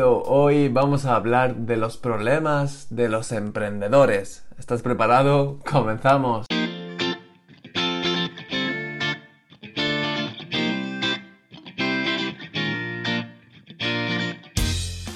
Hoy vamos a hablar de los problemas de los emprendedores. ¿Estás preparado? Comenzamos.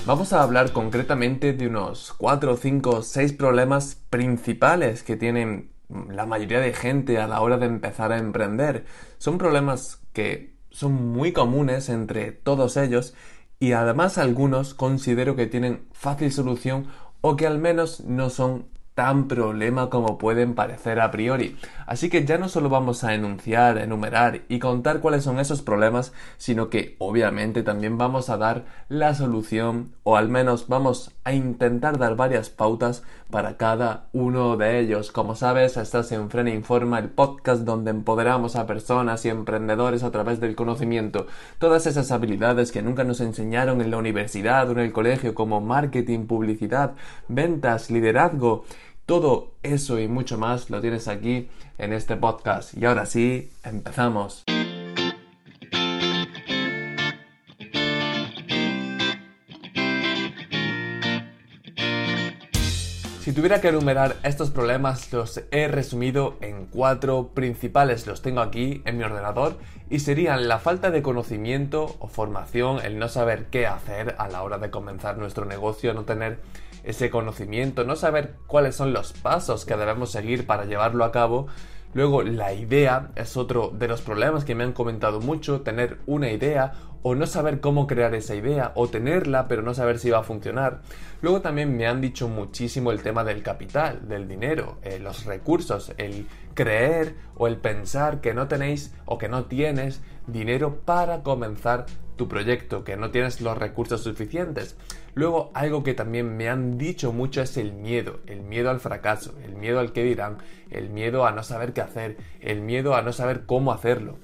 Vamos a hablar concretamente de unos 4, 5, 6 problemas principales que tienen la mayoría de gente a la hora de empezar a emprender. Son problemas que son muy comunes entre todos ellos y además algunos considero que tienen fácil solución o que al menos no son tan problema como pueden parecer a priori. Así que ya no solo vamos a enunciar, enumerar y contar cuáles son esos problemas, sino que obviamente también vamos a dar la solución o al menos vamos a intentar dar varias pautas para cada uno de ellos. Como sabes, estás en Frena Informa, el podcast donde empoderamos a personas y emprendedores a través del conocimiento. Todas esas habilidades que nunca nos enseñaron en la universidad o en el colegio como marketing, publicidad, ventas, liderazgo todo eso y mucho más lo tienes aquí en este podcast. Y ahora sí, empezamos. Si tuviera que enumerar estos problemas, los he resumido en cuatro principales. Los tengo aquí en mi ordenador y serían la falta de conocimiento o formación, el no saber qué hacer a la hora de comenzar nuestro negocio, no tener ese conocimiento, no saber cuáles son los pasos que debemos seguir para llevarlo a cabo. Luego la idea es otro de los problemas que me han comentado mucho, tener una idea o no saber cómo crear esa idea o tenerla pero no saber si va a funcionar. Luego también me han dicho muchísimo el tema del capital, del dinero, eh, los recursos, el creer o el pensar que no tenéis o que no tienes dinero para comenzar tu proyecto, que no tienes los recursos suficientes. Luego, algo que también me han dicho mucho es el miedo, el miedo al fracaso, el miedo al que dirán, el miedo a no saber qué hacer, el miedo a no saber cómo hacerlo.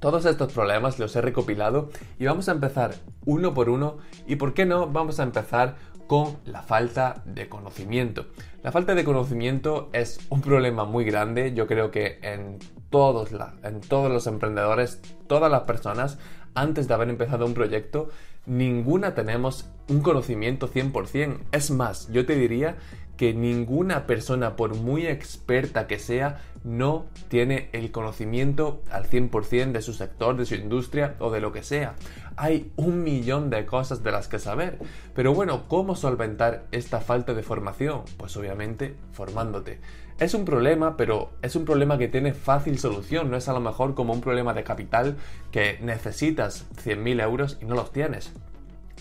Todos estos problemas los he recopilado y vamos a empezar uno por uno y por qué no vamos a empezar con la falta de conocimiento. La falta de conocimiento es un problema muy grande, yo creo que en todos, en todos los emprendedores, todas las personas, antes de haber empezado un proyecto, ninguna tenemos un conocimiento 100%. Es más, yo te diría que ninguna persona, por muy experta que sea, no tiene el conocimiento al 100% de su sector, de su industria o de lo que sea. Hay un millón de cosas de las que saber. Pero bueno, ¿cómo solventar esta falta de formación? Pues obviamente formándote. Es un problema, pero es un problema que tiene fácil solución. No es a lo mejor como un problema de capital que necesitas 100.000 euros y no los tienes.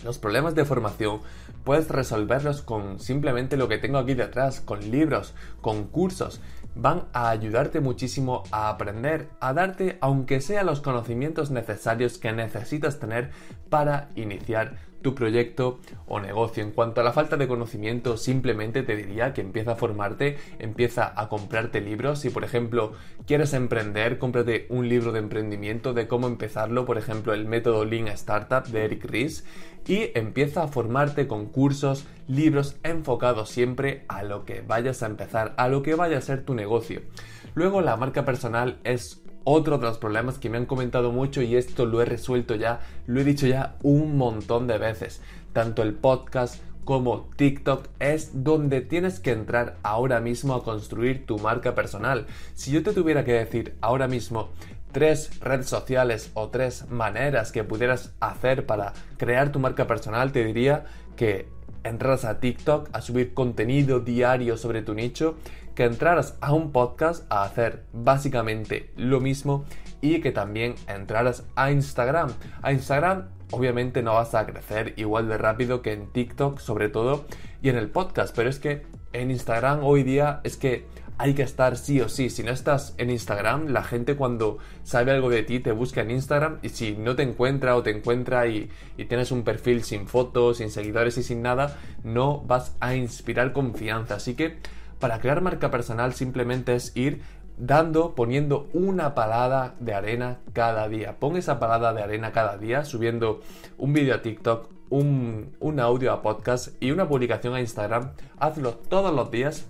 Los problemas de formación puedes resolverlos con simplemente lo que tengo aquí detrás, con libros, con cursos. Van a ayudarte muchísimo a aprender, a darte, aunque sea los conocimientos necesarios que necesitas tener para iniciar tu proyecto o negocio. En cuanto a la falta de conocimiento, simplemente te diría que empieza a formarte, empieza a comprarte libros. Si por ejemplo quieres emprender, cómprate un libro de emprendimiento de cómo empezarlo, por ejemplo el método Lean Startup de Eric Ries y empieza a formarte con cursos, libros enfocados siempre a lo que vayas a empezar, a lo que vaya a ser tu negocio. Luego la marca personal es otro de los problemas que me han comentado mucho y esto lo he resuelto ya, lo he dicho ya un montón de veces. Tanto el podcast como TikTok es donde tienes que entrar ahora mismo a construir tu marca personal. Si yo te tuviera que decir ahora mismo tres redes sociales o tres maneras que pudieras hacer para crear tu marca personal, te diría que entraras a TikTok a subir contenido diario sobre tu nicho, que entraras a un podcast a hacer básicamente lo mismo y que también entraras a Instagram. A Instagram obviamente no vas a crecer igual de rápido que en TikTok sobre todo y en el podcast, pero es que en Instagram hoy día es que hay que estar sí o sí. Si no estás en Instagram, la gente cuando sabe algo de ti te busca en Instagram y si no te encuentra o te encuentra y, tienes un perfil sin fotos, sin seguidores y sin nada, no vas a inspirar confianza. Así que para crear marca personal simplemente es ir dando, poniendo una palada de arena cada día. Pon esa palada de arena cada día, subiendo un vídeo a TikTok, un, un audio a podcast y una publicación a Instagram. Hazlo todos los días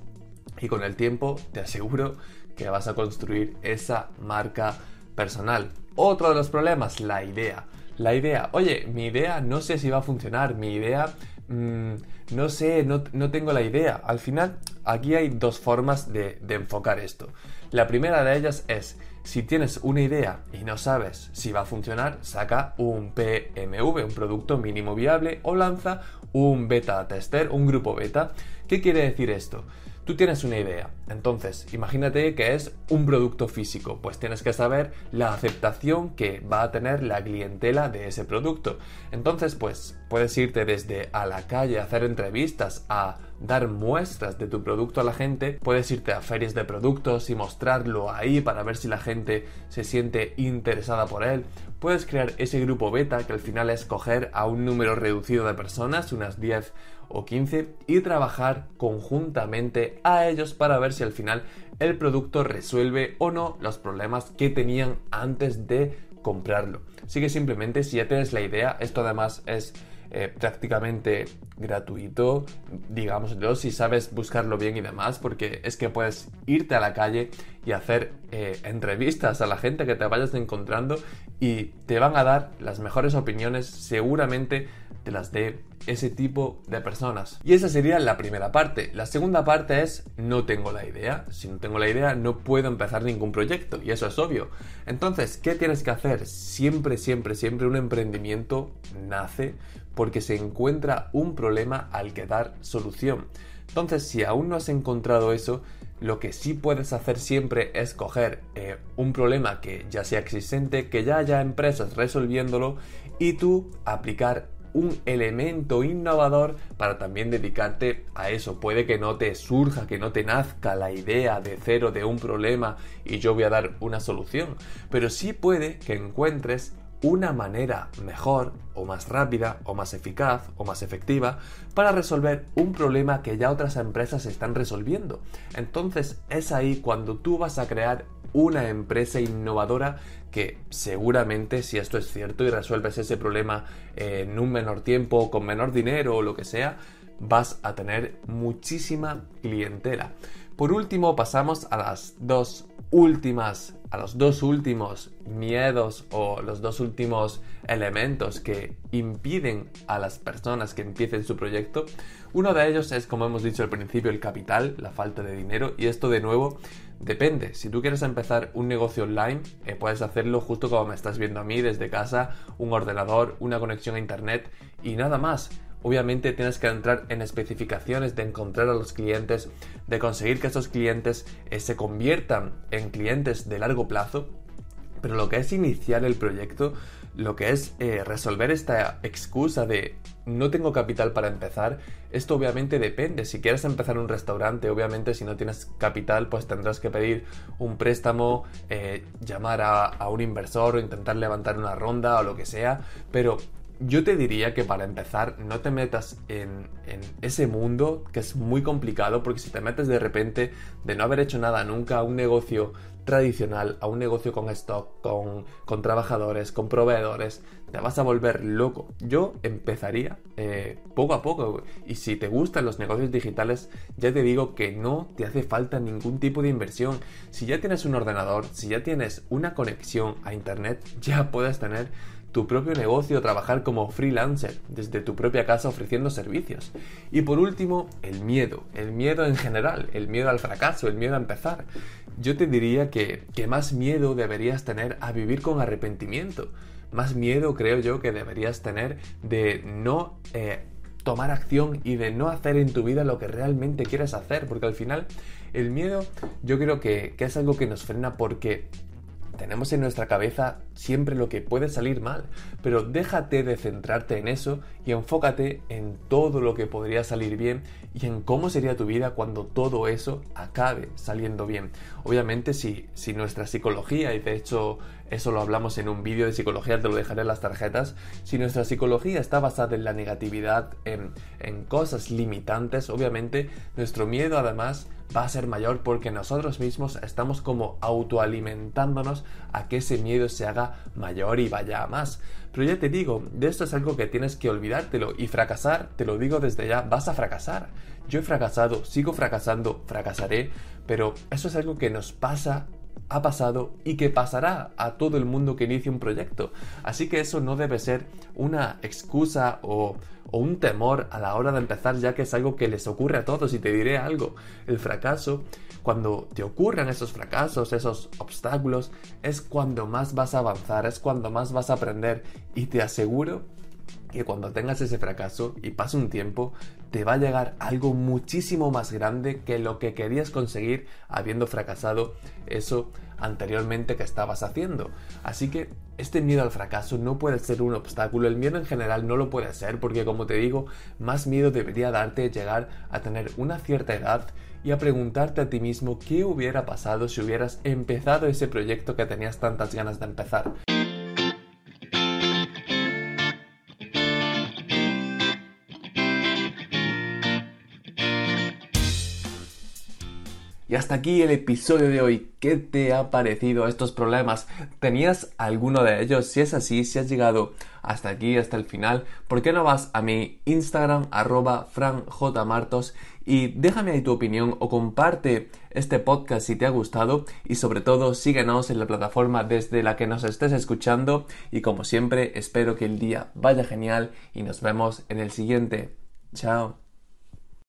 y con el tiempo te aseguro que vas a construir esa marca personal. Otro de los problemas, la idea. la idea. Oye, mi idea no sé si va a funcionar, mi idea mm, no sé, no, tengo la idea. Al final, aquí hay dos formas de, de enfocar esto. La primera de ellas es, si tienes una idea y no sabes si va a funcionar, saca un PMV, un producto mínimo viable, o lanza un beta tester, un grupo beta. ¿Qué quiere decir esto? Tú tienes una idea, entonces imagínate que es un producto físico, pues tienes que saber la aceptación que va a tener la clientela de ese producto. Entonces, pues puedes irte desde a la calle a hacer entrevistas, a dar muestras de tu producto a la gente, puedes irte a ferias de productos y mostrarlo ahí para ver si la gente se siente interesada por él. Puedes crear ese grupo beta que al final es coger a un número reducido de personas, unas 10 o 15 y trabajar conjuntamente a ellos para ver si al final el producto resuelve o no los problemas que tenían antes de comprarlo. Así que simplemente si ya tienes la idea, esto además es eh, prácticamente gratuito, digámoslo, si sabes buscarlo bien y demás, porque es que puedes irte a la calle y hacer eh, entrevistas a la gente que te vayas encontrando y te van a dar las mejores opiniones seguramente de las de ese tipo de personas. Y esa sería la primera parte. La segunda parte es no tengo la idea. Si no tengo la idea no puedo empezar ningún proyecto y eso es obvio. Entonces, ¿qué tienes que hacer? Siempre, siempre, siempre un emprendimiento nace porque se encuentra un problema al que dar solución. Entonces, si aún no has encontrado eso, lo que sí puedes hacer siempre es coger eh, un problema que ya sea existente, que ya haya empresas resolviéndolo y tú aplicar un elemento innovador para también dedicarte a eso. Puede que no te surja, que no te nazca la idea de cero de un problema y yo voy a dar una solución, pero sí puede que encuentres una manera mejor o más rápida o más eficaz o más efectiva para resolver un problema que ya otras empresas están resolviendo. Entonces es ahí cuando tú vas a crear una empresa innovadora que seguramente si esto es cierto y resuelves ese problema en un menor tiempo, con menor dinero o lo que sea, vas a tener muchísima clientela. Por último, pasamos a las dos últimas, a los dos últimos miedos o los dos últimos elementos que impiden a las personas que empiecen su proyecto. Uno de ellos es, como hemos dicho al principio, el capital, la falta de dinero. Y esto de nuevo depende. Si tú quieres empezar un negocio online, eh, puedes hacerlo justo como me estás viendo a mí desde casa, un ordenador, una conexión a internet y nada más. Obviamente tienes que entrar en especificaciones de encontrar a los clientes, de conseguir que esos clientes eh, se conviertan en clientes de largo plazo. Pero lo que es iniciar el proyecto, lo que es eh, resolver esta excusa de no tengo capital para empezar, esto obviamente depende. Si quieres empezar un restaurante, obviamente si no tienes capital, pues tendrás que pedir un préstamo, eh, llamar a, a un inversor o intentar levantar una ronda o lo que sea. Pero yo te diría que para empezar no te metas en, ese mundo que es muy complicado porque si te metes de repente de no haber hecho nada nunca a un negocio tradicional, a un negocio con stock, con, trabajadores, con proveedores, te vas a volver loco. Yo empezaría eh, poco a poco y si te gustan los negocios digitales ya te digo que no te hace falta ningún tipo de inversión. Si ya tienes un ordenador, si ya tienes una conexión a internet, ya puedes tener tu propio negocio, trabajar como freelancer desde tu propia casa ofreciendo servicios. Y por último, el miedo, el miedo en general, el miedo al fracaso, el miedo a empezar. Yo te diría que, que más miedo deberías tener a vivir con arrepentimiento. Más miedo creo yo que deberías tener de no eh, tomar acción y de no hacer en tu vida lo que realmente quieres hacer. Porque al final el miedo yo creo que, que es algo que nos frena porque tenemos en nuestra cabeza siempre lo que puede salir mal, pero déjate de centrarte en eso y enfócate en todo lo que podría salir bien y en cómo sería tu vida cuando todo eso acabe saliendo bien. Obviamente si, si nuestra psicología, y de hecho eso lo hablamos en un vídeo de psicología, te lo dejaré en las tarjetas, si nuestra psicología está basada en la negatividad, en, en cosas limitantes, obviamente nuestro miedo además va a ser mayor porque nosotros mismos estamos como autoalimentándonos a que ese miedo se haga mayor y vaya a más. Pero ya te digo, de esto es algo que tienes que olvidártelo y fracasar, te lo digo desde ya, vas a fracasar. Yo he fracasado, sigo fracasando, fracasaré, pero eso es algo que nos pasa ha pasado y que pasará a todo el mundo que inicie un proyecto. Así que eso no debe ser una excusa o, o, un temor a la hora de empezar, ya que es algo que les ocurre a todos. Y te diré algo, el fracaso, cuando te ocurren esos fracasos, esos obstáculos, es cuando más vas a avanzar, es cuando más vas a aprender. Y te aseguro que cuando tengas ese fracaso y pase un tiempo, te va a llegar algo muchísimo más grande que lo que querías conseguir habiendo fracasado eso anteriormente que estabas haciendo. Así que este miedo al fracaso no puede ser un obstáculo, el miedo en general no lo puede ser porque como te digo, más miedo debería darte llegar a tener una cierta edad y a preguntarte a ti mismo qué hubiera pasado si hubieras empezado ese proyecto que tenías tantas ganas de empezar. Y hasta aquí el episodio de hoy. ¿Qué te ha parecido estos problemas? ¿Tenías alguno de ellos? Si es así, si has llegado hasta aquí, hasta el final, ¿por qué no vas a mi Instagram arroba franjmartos y déjame ahí tu opinión o comparte este podcast si te ha gustado y sobre todo síguenos en la plataforma desde la que nos estés escuchando y como siempre espero que el día vaya genial y nos vemos en el siguiente. Chao.